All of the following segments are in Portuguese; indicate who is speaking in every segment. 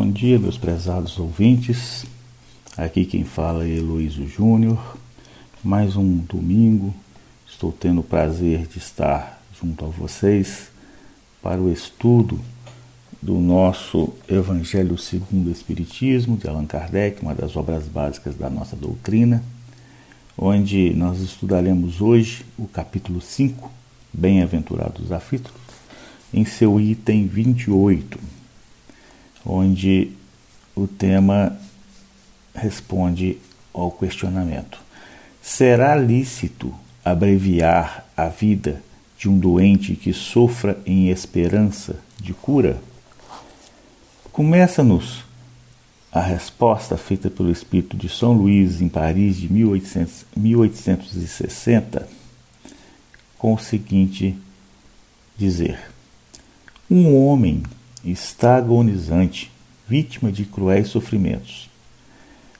Speaker 1: Bom dia, meus prezados ouvintes. Aqui quem fala é Heloísio Júnior. Mais um domingo, estou tendo o prazer de estar junto a vocês para o estudo do nosso Evangelho segundo o Espiritismo, de Allan Kardec, uma das obras básicas da nossa doutrina, onde nós estudaremos hoje o capítulo 5, Bem-aventurados aflitos, em seu item 28, onde o tema responde ao questionamento: será lícito abreviar a vida de um doente que sofra em esperança de cura? Começa-nos a resposta feita pelo espírito de São Luís em Paris de 1800, 1860 com o seguinte dizer: Um homem está agonizante, vítima de cruéis sofrimentos.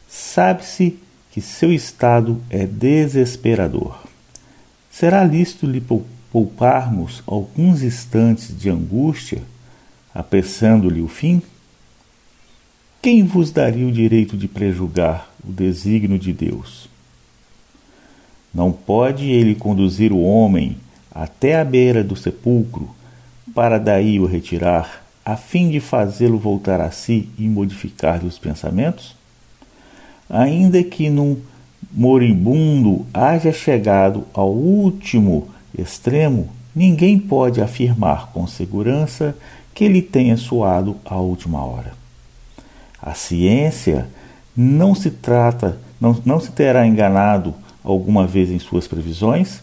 Speaker 1: Sabe-se que seu estado é desesperador. Será lícito lhe pouparmos alguns instantes de angústia, apressando-lhe o fim? Quem vos daria o direito de prejugar o desígnio de Deus? Não pode ele conduzir o homem até a beira do sepulcro, para daí o retirar, a fim de fazê-lo voltar a si e modificar-lhe os pensamentos? Ainda que num moribundo haja chegado ao último extremo, ninguém pode afirmar com segurança que ele tenha suado a última hora. A ciência não se trata, não, não se terá enganado alguma vez em suas previsões?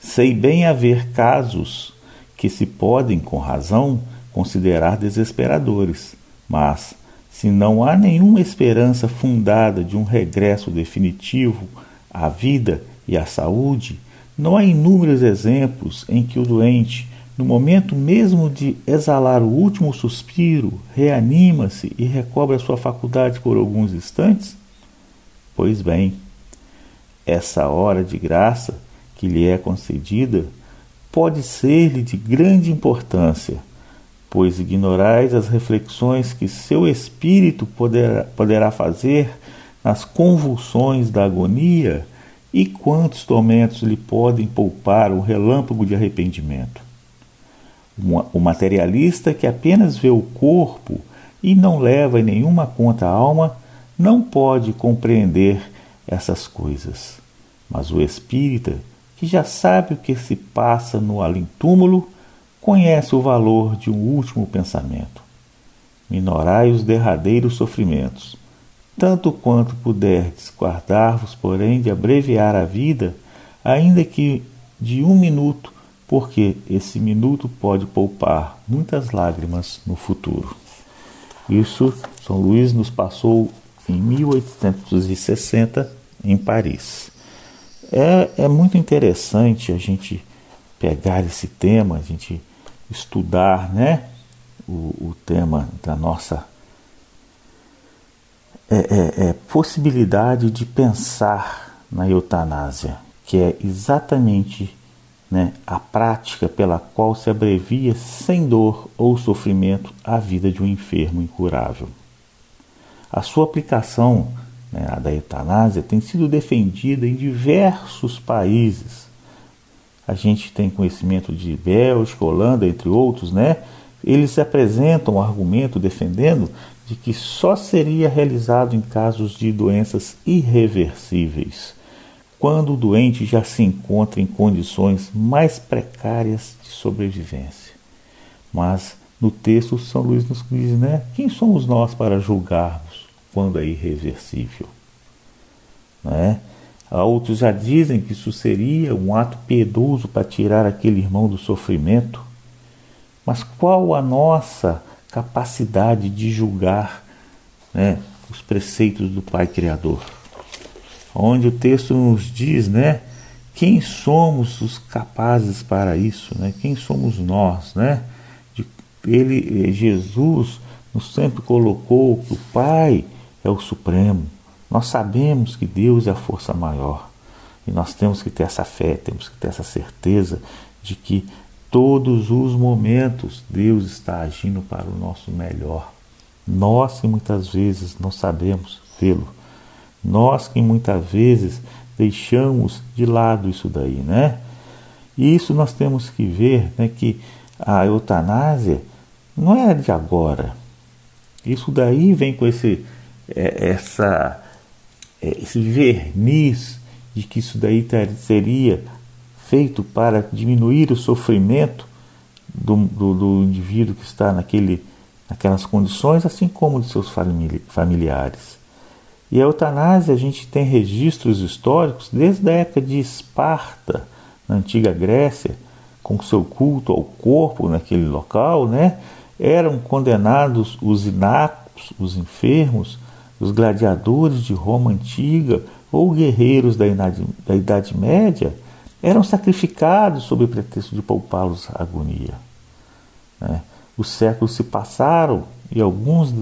Speaker 1: Sei bem haver casos que se podem, com razão, considerar desesperadores, mas se não há nenhuma esperança fundada de um regresso definitivo à vida e à saúde, não há inúmeros exemplos em que o doente, no momento mesmo de exalar o último suspiro, reanima-se e recobra sua faculdade por alguns instantes? Pois bem, essa hora de graça que lhe é concedida pode ser-lhe de grande importância pois ignorais as reflexões que seu espírito poderá, poderá fazer nas convulsões da agonia e quantos tormentos lhe podem poupar um relâmpago de arrependimento. O materialista que apenas vê o corpo e não leva em nenhuma conta a alma não pode compreender essas coisas. Mas o espírita, que já sabe o que se passa no além-túmulo, conhece o valor de um último pensamento. Minorai os derradeiros sofrimentos, tanto quanto puderdes, guardar-vos, porém, de abreviar a vida, ainda que de um minuto, porque esse minuto pode poupar muitas lágrimas no futuro. Isso São Luís nos passou em 1860 em Paris. É, é muito interessante a gente pegar esse tema, a gente estudar né, o, o tema da nossa é, é, é, possibilidade de pensar na eutanásia, que é exatamente né, a prática pela qual se abrevia sem dor ou sofrimento a vida de um enfermo incurável. A sua aplicação, né, a da eutanásia, tem sido defendida em diversos países a gente tem conhecimento de Bélgica, Holanda, entre outros, né? Eles apresentam o argumento defendendo de que só seria realizado em casos de doenças irreversíveis, quando o doente já se encontra em condições mais precárias de sobrevivência. Mas no texto São Luís nos diz, né? Quem somos nós para julgarmos quando é irreversível? Não é? Outros já dizem que isso seria um ato piedoso para tirar aquele irmão do sofrimento. Mas qual a nossa capacidade de julgar né, os preceitos do Pai Criador? Onde o texto nos diz, né? Quem somos os capazes para isso, né? Quem somos nós, né? Ele, Jesus, nos sempre colocou que o Pai é o Supremo, nós sabemos que Deus é a força maior e nós temos que ter essa fé, temos que ter essa certeza de que todos os momentos Deus está agindo para o nosso melhor, Nós que muitas vezes não sabemos vê-lo. Nós que muitas vezes deixamos de lado isso daí, né? E isso nós temos que ver, né, que a eutanásia não é de agora. Isso daí vem com esse essa é, esse verniz de que isso daí seria feito para diminuir o sofrimento do, do, do indivíduo que está naquele, naquelas condições, assim como de seus familiares. E a eutanásia, a gente tem registros históricos desde a época de Esparta, na antiga Grécia, com seu culto ao corpo naquele local, né? Eram condenados os inaptos, os enfermos, os gladiadores de Roma antiga ou guerreiros da Idade, da Idade Média, eram sacrificados sob o pretexto de poupá-los à agonia. Né? Os séculos se passaram e alguns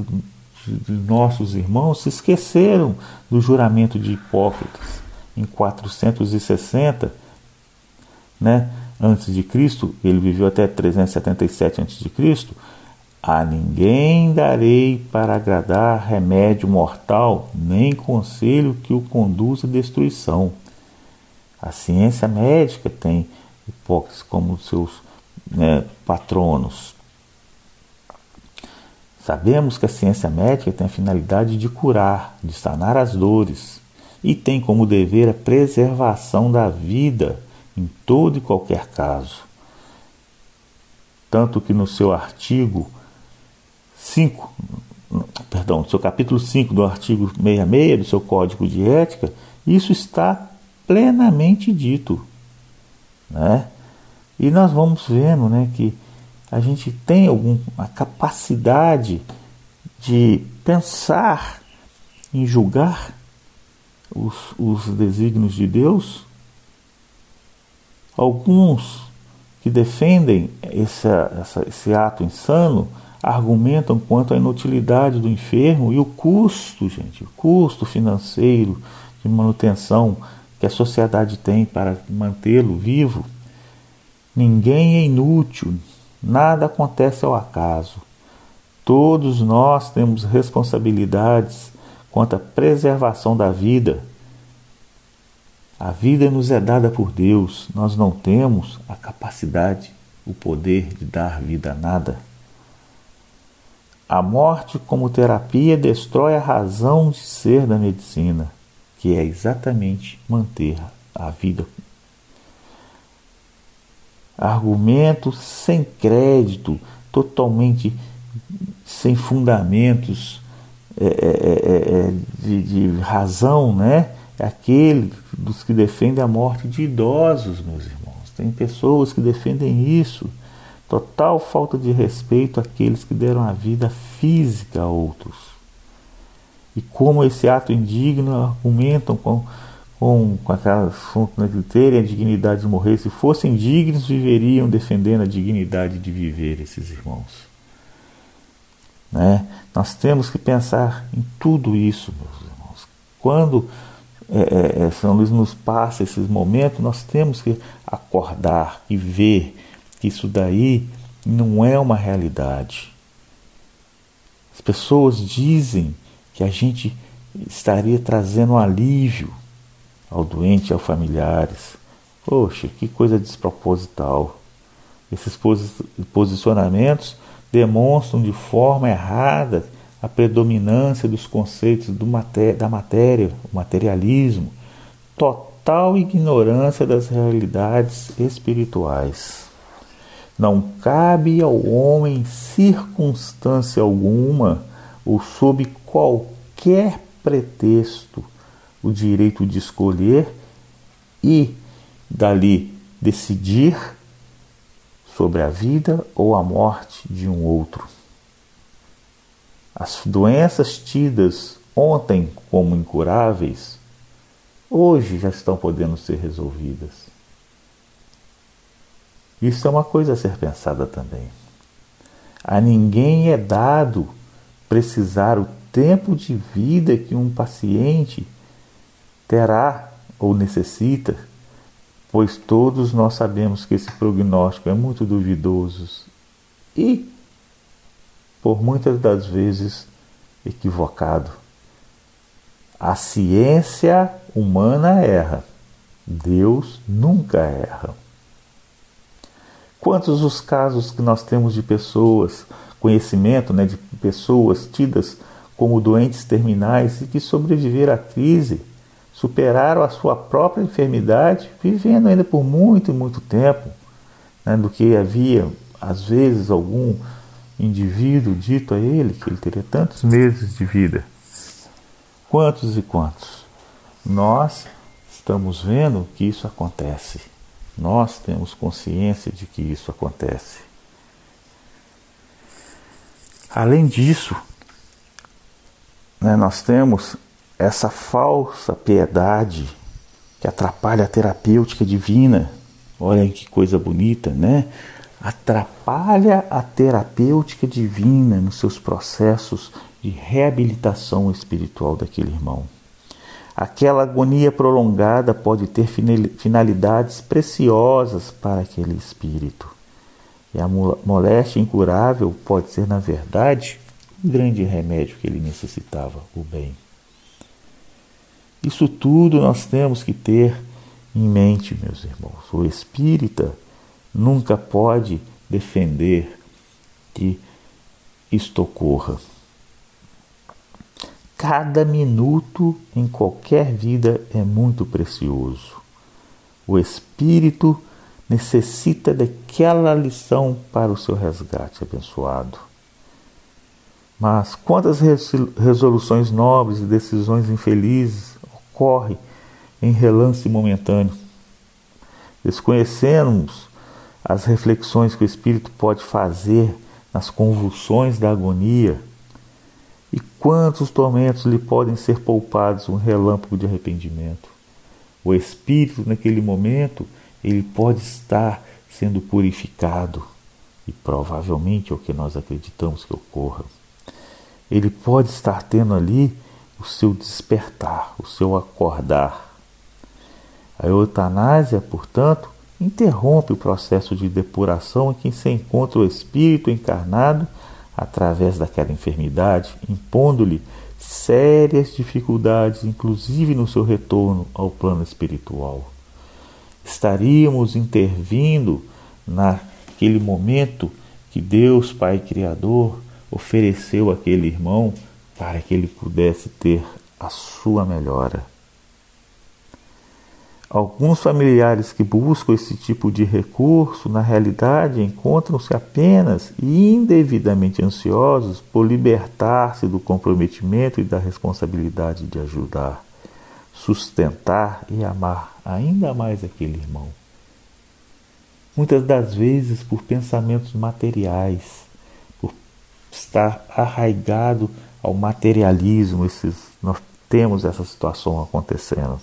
Speaker 1: de nossos irmãos se esqueceram do juramento de Hipócrates em 460, né, antes de Cristo, ele viveu até 377 antes de Cristo. A ninguém darei para agradar remédio mortal, nem conselho que o conduza à destruição. A ciência médica tem Hipócrates como seus né, patronos. Sabemos que a ciência médica tem a finalidade de curar, de sanar as dores e tem como dever a preservação da vida em todo e qualquer caso. Tanto que no seu artigo 5, perdão, no seu capítulo 5 do artigo 66 do seu Código de Ética, isso está plenamente dito. Né? E nós vamos vendo né, que a gente tem alguma capacidade de pensar em julgar os, os desígnios de Deus. Alguns que defendem esse, essa, esse ato insano argumentam quanto à inutilidade do enfermo e o custo, gente, o custo financeiro de manutenção que a sociedade tem para mantê-lo vivo. Ninguém é inútil, Nada acontece ao acaso. Todos nós temos responsabilidades quanto à preservação da vida. A vida nos é dada por Deus, nós não temos a capacidade, o poder de dar vida a nada. A morte, como terapia, destrói a razão de ser da medicina, que é exatamente manter a vida argumentos sem crédito, totalmente sem fundamentos é, é, é, de, de, razão, né? É aquele dos que defendem a morte de idosos, meus irmãos. Tem pessoas que defendem isso. Total falta de respeito àqueles que deram a vida física a outros. E como esse ato indigno argumentam com com, com aquela fonte de terem a dignidade de morrer. Se fossem dignos, viveriam defendendo a dignidade de viver, esses irmãos. Né? Nós temos que pensar em tudo isso, meus irmãos. Quando é, é, é, São Luís nos passa esses momentos, nós temos que acordar e ver isso daí não é uma realidade. As pessoas dizem que a gente estaria trazendo alívio ao doente e aos familiares. Poxa, que coisa desproposital. Esses posicionamentos demonstram de forma errada a predominância dos conceitos do maté da matéria, o materialismo, total ignorância das realidades espirituais. Não cabe ao homem circunstância alguma ou sob qualquer pretexto o direito de escolher e dali decidir sobre a vida ou a morte de um outro. As doenças tidas ontem como incuráveis, hoje já estão podendo ser resolvidas. Isso é uma coisa a ser pensada também. A ninguém é dado precisar o tempo de vida que um paciente terá ou necessita, pois todos nós sabemos que esse prognóstico é muito duvidoso e, por muitas das vezes, equivocado. A ciência humana erra, Deus nunca erra. Quantos os casos que nós temos de pessoas, conhecimento né, de pessoas tidas como doentes terminais e que sobreviveram à crise, superaram a sua própria enfermidade, vivendo ainda por muito e muito tempo, né, do que havia, às vezes, algum indivíduo dito a ele que ele teria tantos meses de vida. Quantos e quantos? Nós estamos vendo que isso acontece. Nós temos consciência de que isso acontece. Além disso, né, nós temos essa falsa piedade que atrapalha a terapêutica divina. Olha que coisa bonita, né? Atrapalha a terapêutica divina nos seus processos de reabilitação espiritual daquele irmão. Aquela agonia prolongada pode ter finalidades preciosas para aquele espírito. E a moléstia incurável pode ser, na verdade, um grande remédio que ele necessitava, o bem. Isso tudo nós temos que ter em mente, meus irmãos. O espírita nunca pode defender que isto ocorra. Cada minuto em qualquer vida é muito precioso. O espírito necessita daquela lição para o seu resgate abençoado. Mas quantas resoluções nobres e decisões infelizes ocorrem em relance momentâneo? Desconhecemos as reflexões que o espírito pode fazer nas convulsões da agonia quantos tormentos lhe podem ser poupados um relâmpago de arrependimento. O espírito naquele momento ele pode estar sendo purificado e provavelmente é o que nós acreditamos que ocorra. Ele pode estar tendo ali o seu despertar, o seu acordar. A eutanásia, portanto, interrompe o processo de depuração em que se encontra o espírito encarnado através daquela enfermidade, impondo-lhe sérias dificuldades, inclusive no seu retorno ao plano espiritual estaríamos intervindo naquele momento que Deus, Pai Criador, ofereceu àquele irmão para que ele pudesse ter a sua melhora. Alguns familiares que buscam esse tipo de recurso, na realidade, encontram-se apenas e indevidamente ansiosos por libertar-se do comprometimento e da responsabilidade de ajudar sustentar e amar ainda mais aquele irmão. Muitas das vezes por pensamentos materiais, por estar arraigado ao materialismo, esses, nós temos essa situação acontecendo.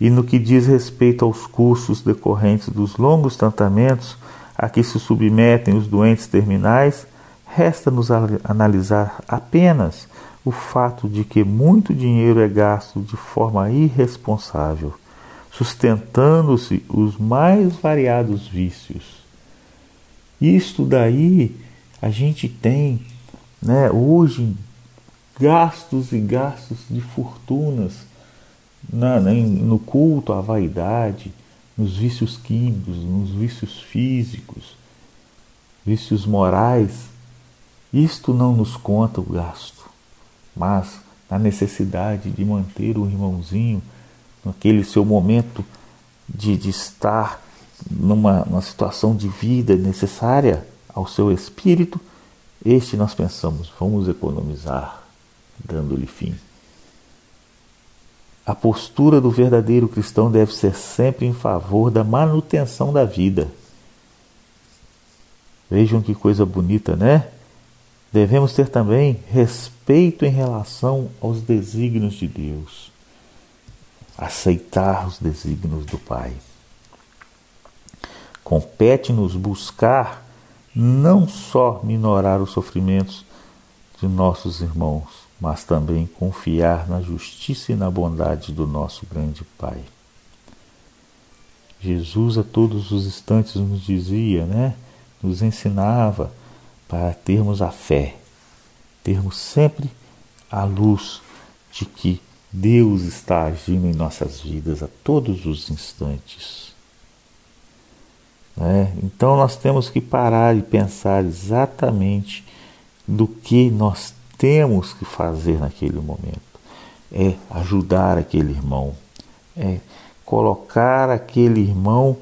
Speaker 1: E no que diz respeito aos custos decorrentes dos longos tratamentos a que se submetem os doentes terminais, resta-nos analisar apenas o fato de que muito dinheiro é gasto de forma irresponsável, sustentando-se os mais variados vícios. Isto daí a gente tem, né, hoje gastos e gastos de fortunas na, na, no culto à vaidade, nos vícios químicos, nos vícios físicos, vícios morais. Isto não nos conta o gasto mas na necessidade de manter o irmãozinho naquele seu momento de, de estar numa, numa situação de vida necessária ao seu espírito, este nós pensamos, vamos economizar, dando-lhe fim. A postura do verdadeiro cristão deve ser sempre em favor da manutenção da vida. Vejam que coisa bonita, né? Devemos ter também respeito em relação aos desígnios de Deus, aceitar os desígnios do Pai. Compete-nos buscar não só minorar os sofrimentos de nossos irmãos, mas também confiar na justiça e na bondade do nosso grande Pai. Jesus a todos os instantes nos dizia, né? Nos ensinava para termos a fé. termos sempre a luz de que Deus está agindo em nossas vidas a todos os instantes. Né? Então nós temos que parar e pensar exatamente do que nós temos que fazer naquele momento. É ajudar aquele irmão, é colocar aquele irmão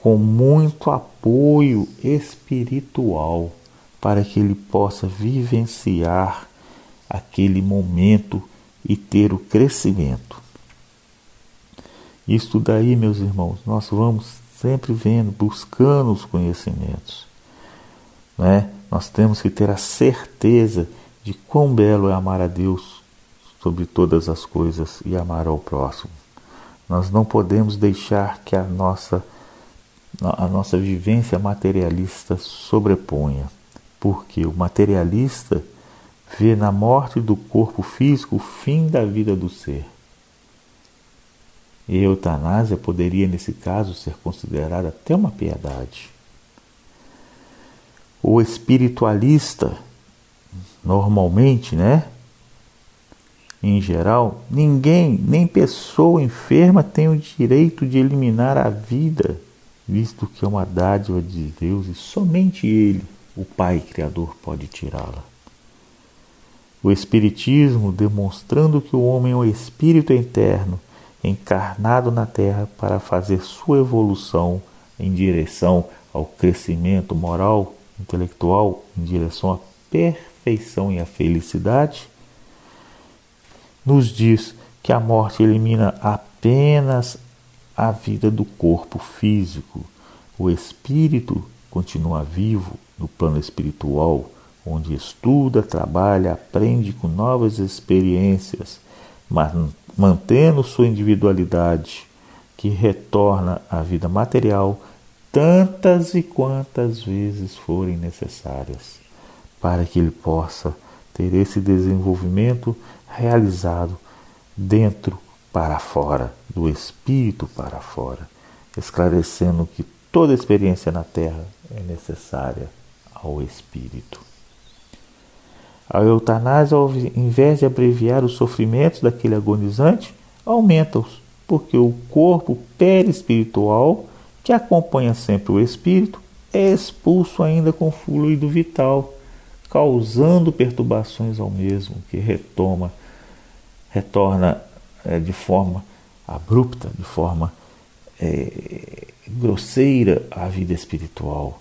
Speaker 1: com muito apoio espiritual para que ele possa vivenciar aquele momento e ter o crescimento. Isso daí, meus irmãos, nós vamos sempre vendo, buscando os conhecimentos. Né? Nós temos que ter a certeza de quão belo é amar a Deus sobre todas as coisas e amar ao próximo. Nós não podemos deixar que a nossa, a nossa vivência materialista sobreponha, porque o materialista vê na morte do corpo físico o fim da vida do ser. E a eutanásia poderia, nesse caso, ser considerada até uma piedade. O espiritualista, normalmente, né? Em geral, ninguém, nem pessoa enferma tem o direito de eliminar a vida, visto que é uma dádiva de Deus e somente Ele, o Pai Criador, pode tirá-la. O Espiritismo demonstrando que o homem é um espírito eterno, encarnado na Terra para fazer sua evolução em direção ao crescimento moral, intelectual, em direção à perfeição e à felicidade, nos diz que a morte elimina apenas a vida do corpo físico. O espírito continua vivo no plano espiritual onde estuda, trabalha, aprende com novas experiências, mas mantendo sua individualidade, que retorna à vida material tantas e quantas vezes forem necessárias, para que ele possa ter esse desenvolvimento realizado dentro para fora, do espírito para fora, esclarecendo que toda experiência na Terra é necessária ao espírito. A eutanásia, ao invés de abreviar os sofrimentos daquele agonizante, aumenta-os, porque o corpo perispiritual, que acompanha sempre o espírito, é expulso ainda com fluido vital, causando perturbações ao mesmo, que retoma, retorna é, de forma abrupta, de forma é, grosseira à vida espiritual.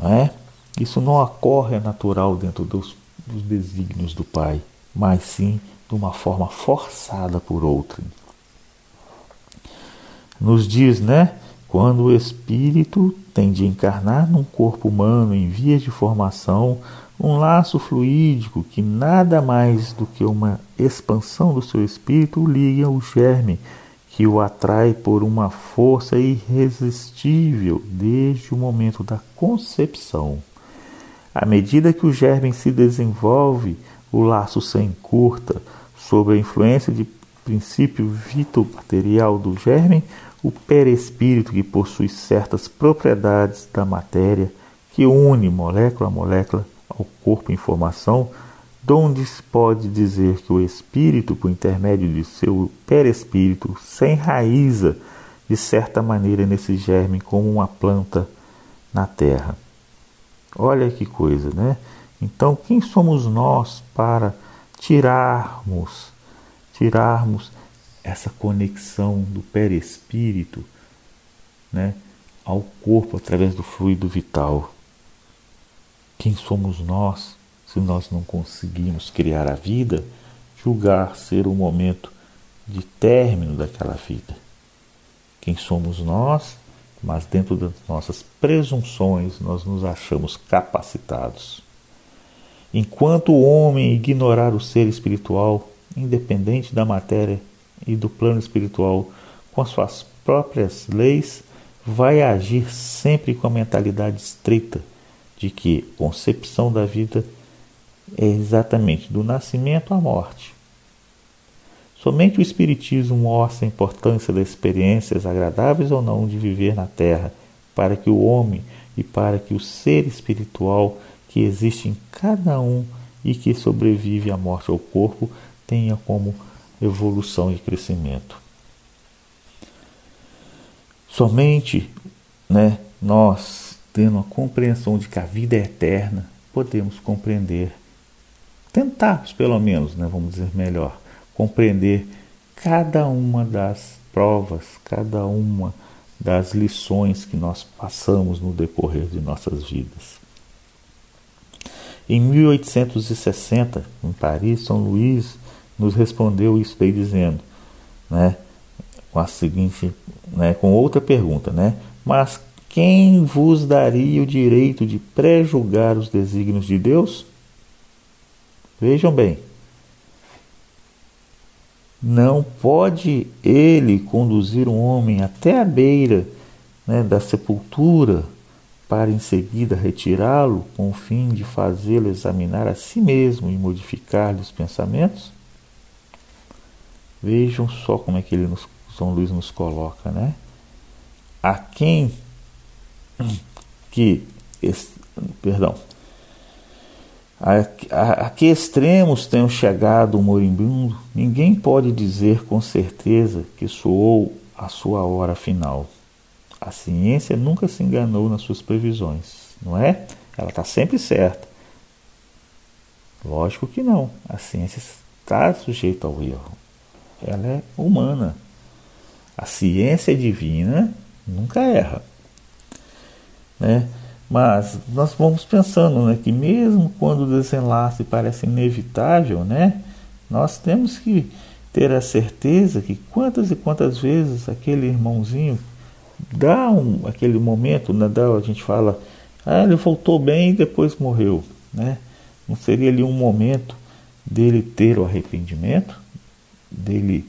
Speaker 1: Não é? Isso não ocorre natural dentro dos, dos desígnios do Pai, mas sim de uma forma forçada por outrem. Nos diz, né? Quando o espírito tem de encarnar num corpo humano em vias de formação, um laço fluídico que nada mais do que uma expansão do seu espírito liga o germe que o atrai por uma força irresistível desde o momento da concepção. À medida que o germe se desenvolve, o laço se encurta. Sob a influência de princípio vito-material do germe, o perespírito, que possui certas propriedades da matéria, que une molécula a molécula ao corpo em formação, donde se pode dizer que o espírito, por intermédio de seu perespírito, se enraiza de certa maneira nesse germe como uma planta na terra. Olha que coisa, né? Então, quem somos nós para tirarmos, tirarmos essa conexão do perispírito, né, ao corpo através do fluido vital? Quem somos nós se nós não conseguimos criar a vida, julgar ser o momento de término daquela vida? Quem somos nós mas dentro das nossas presunções nós nos achamos capacitados. Enquanto o homem ignorar o ser espiritual, independente da matéria e do plano espiritual, com as suas próprias leis, vai agir sempre com a mentalidade estreita de que concepção da vida é exatamente do nascimento à morte. Somente o Espiritismo mostra a importância das experiências agradáveis ou não de viver na Terra, para que o homem e para que o ser espiritual que existe em cada um e que sobrevive à morte ao corpo tenha como evolução e crescimento. Somente né, nós, tendo a compreensão de que a vida é eterna, podemos compreender, tentarmos pelo menos, né, vamos dizer melhor, compreender cada uma das provas, cada uma das lições que nós passamos no decorrer de nossas vidas. Em 1860, em Paris, São Luís nos respondeu isso aí dizendo, né, com a seguinte, né, com outra pergunta, né? Mas quem vos daria o direito de pré-julgar os desígnios de Deus? Vejam bem, não pode ele conduzir um homem até a beira né, da sepultura para em seguida retirá-lo com o fim de fazê-lo examinar a si mesmo e modificar-lhe os pensamentos? Vejam só como é que ele nos, São Luís nos coloca, né? A quem que, perdão, a, a, a, que extremos tenham chegado o moribundo, ninguém pode dizer com certeza que soou a sua hora final. A ciência nunca se enganou nas suas previsões, não é? Ela está sempre certa. Lógico que não. A ciência está sujeita ao erro. Ela é humana. A ciência divina nunca erra. Né? Mas nós vamos pensando né, que mesmo quando o desenlace parece inevitável, né, nós temos que ter a certeza que quantas e quantas vezes aquele irmãozinho dá um, aquele momento, né, dá, a gente fala, ah, ele voltou bem e depois morreu. Né? Não seria ali um momento dele ter o arrependimento, dele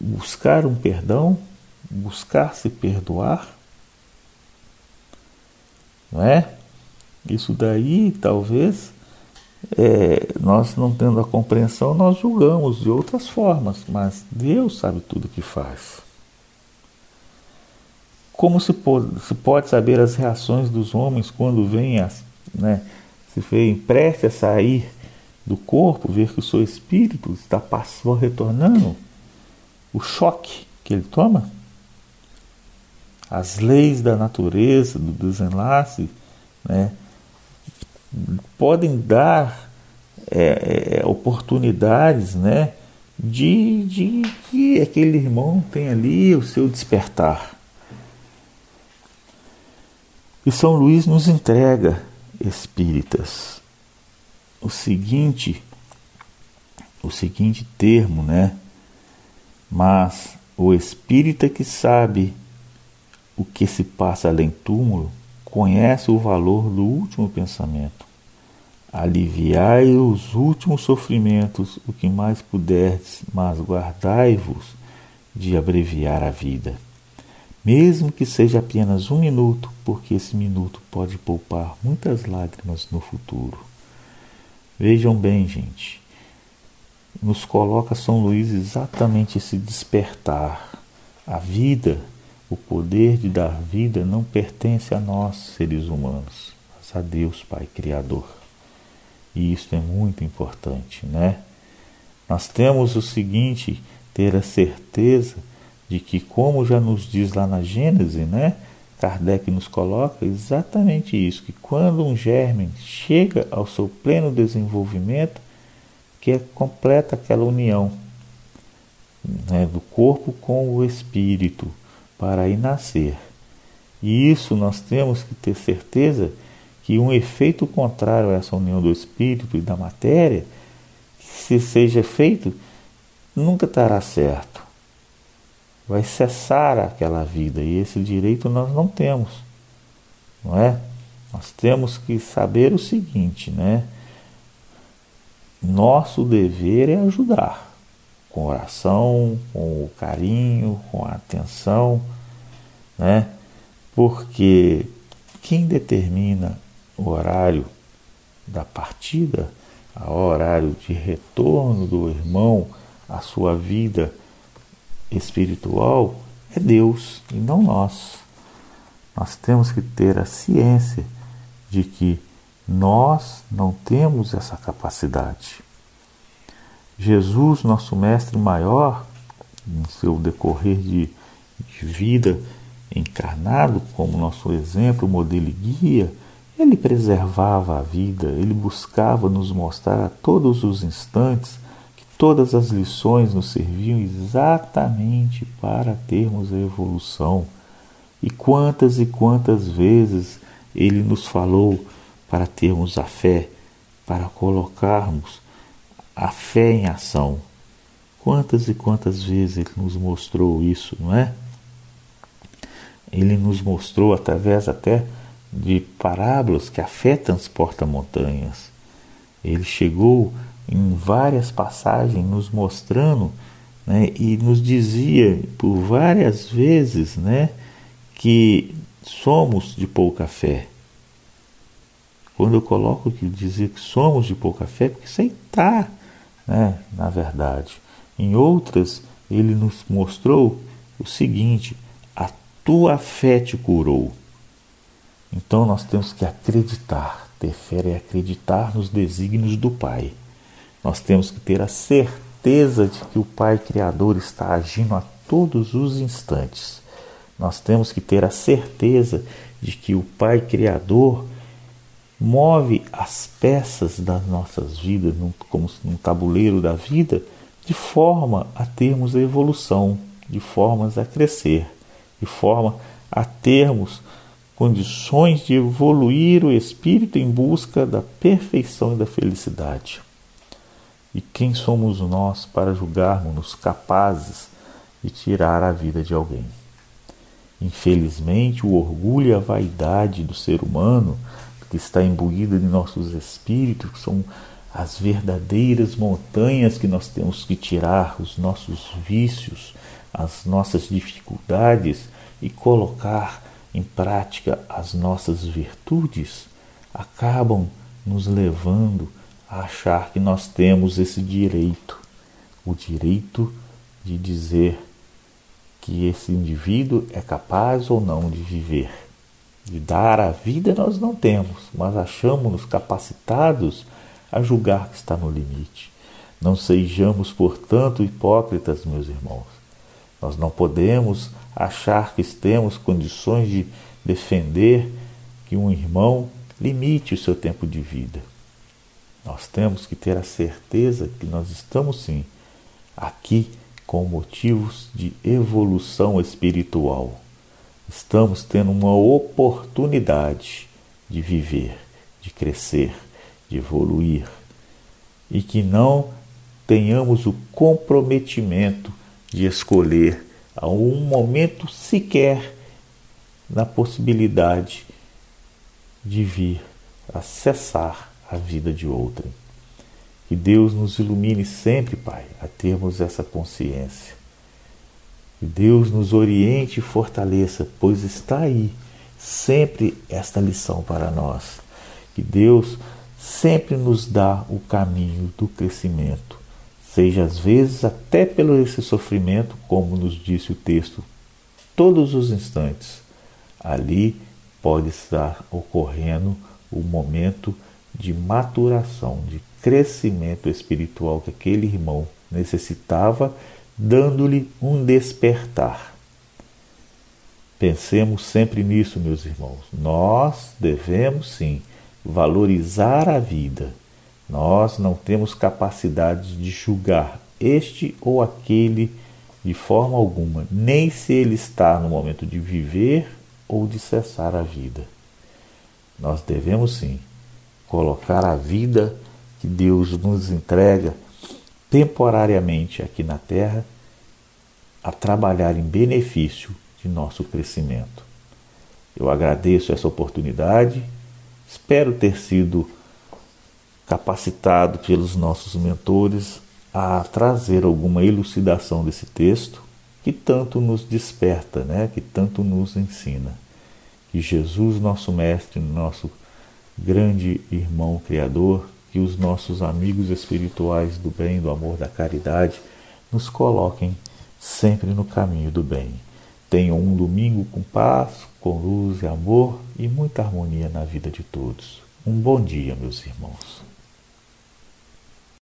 Speaker 1: buscar um perdão, buscar se perdoar? não é? Isso daí, talvez, é, nós não tendo a compreensão, nós julgamos de outras formas, mas Deus sabe tudo que faz. Como se pode, se pode saber as reações dos homens quando as, né, se vê preste a sair do corpo, ver que o seu espírito está passando, retornando, o choque que ele toma? as leis da natureza, do desenlace, né, podem dar é, é, oportunidades né, de, de que aquele irmão tenha ali o seu despertar. E São Luís nos entrega, espíritas, o seguinte, o seguinte termo, né? Mas o espírita que sabe o que se passa além túmulo, conhece o valor do último pensamento. Aliviai os últimos sofrimentos, o que mais puderdes, mas guardai-vos de abreviar a vida. Mesmo que seja apenas um minuto, porque esse minuto pode poupar muitas lágrimas no futuro. Vejam bem, gente, nos coloca São Luís exatamente esse despertar. A vida o poder de dar vida não pertence a nós, seres humanos, mas a Deus, Pai Criador. E isso é muito importante, né? Nós temos o seguinte, ter a certeza de que, como já nos diz lá na Gênese, né? Kardec nos coloca exatamente isso, que quando um germe chega ao seu pleno desenvolvimento, que é completa aquela união né, do corpo com o espírito, para aí nascer. E isso nós temos que ter certeza que um efeito contrário a essa união do espírito e da matéria, se seja feito, nunca estará certo. Vai cessar aquela vida e esse direito nós não temos. Não é? Nós temos que saber o seguinte, né? Nosso dever é ajudar com oração, com o carinho, com a atenção, né? Porque quem determina o horário da partida, o horário de retorno do irmão à sua vida espiritual é Deus e não nós. Nós temos que ter a ciência de que Nós não temos essa capacidade. Jesus, nosso Mestre maior, no seu decorrer de, de vida encarnado como nosso exemplo, modelo e guia, ele preservava a vida, ele buscava nos mostrar a todos os instantes todas as lições nos serviam exatamente para termos a evolução. E quantas e quantas vezes ele nos falou para termos a fé, para colocarmos a fé em ação. Quantas e quantas vezes ele nos mostrou isso, não é? Ele nos mostrou através até de parábolas que a fé transporta montanhas. Ele chegou em várias passagens nos mostrando né, e nos dizia por várias vezes né, que somos de pouca fé. Quando eu coloco que dizer que somos de pouca fé, porque isso aí está, né, na verdade. Em outras, ele nos mostrou o seguinte: a tua fé te curou. Então nós temos que acreditar. Ter fé é acreditar nos desígnios do Pai. Nós temos que ter a certeza de que o Pai Criador está agindo a todos os instantes. Nós temos que ter a certeza de que o Pai Criador move as peças das nossas vidas, como num tabuleiro da vida, de forma a termos a evolução, de formas a crescer, de forma a termos condições de evoluir o espírito em busca da perfeição e da felicidade. E quem somos nós para julgarmos-nos capazes de tirar a vida de alguém? Infelizmente, o orgulho e a vaidade do ser humano, que está imbuída em nossos espíritos, que são as verdadeiras montanhas que nós temos que tirar, os nossos vícios, as nossas dificuldades e colocar em prática as nossas virtudes, acabam nos levando achar que nós temos esse direito, o direito de dizer que esse indivíduo é capaz ou não de viver. De dar a vida nós não temos, mas achamos-nos capacitados a julgar que está no limite. Não sejamos, portanto, hipócritas, meus irmãos. Nós não podemos achar que temos condições de defender que um irmão limite o seu tempo de vida. Nós temos que ter a certeza que nós estamos sim aqui com motivos de evolução espiritual. Estamos tendo uma oportunidade de viver, de crescer, de evoluir e que não tenhamos o comprometimento de escolher a um momento sequer na possibilidade de vir a cessar a vida de outrem. Que Deus nos ilumine sempre, Pai, a termos essa consciência. Que Deus nos oriente e fortaleça, pois está aí sempre esta lição para nós. Que Deus sempre nos dá o caminho do crescimento seja às vezes até pelo esse sofrimento, como nos disse o texto, todos os instantes. Ali pode estar ocorrendo o momento de maturação, de crescimento espiritual que aquele irmão necessitava, dando-lhe um despertar. Pensemos sempre nisso, meus irmãos. Nós devemos sim valorizar a vida nós não temos capacidade de julgar este ou aquele de forma alguma, nem se ele está no momento de viver ou de cessar a vida. Nós devemos sim colocar a vida que Deus nos entrega temporariamente aqui na terra a trabalhar em benefício de nosso crescimento. Eu agradeço essa oportunidade, espero ter sido capacitado pelos nossos mentores a trazer alguma elucidação desse texto que tanto nos desperta, né? que tanto nos ensina. Que Jesus, nosso Mestre, nosso grande irmão Criador, que os nossos amigos espirituais do bem, do amor, da caridade, nos coloquem sempre no caminho do bem. Tenham um domingo com paz, com luz e amor e muita harmonia na vida de todos. Um bom dia, meus irmãos.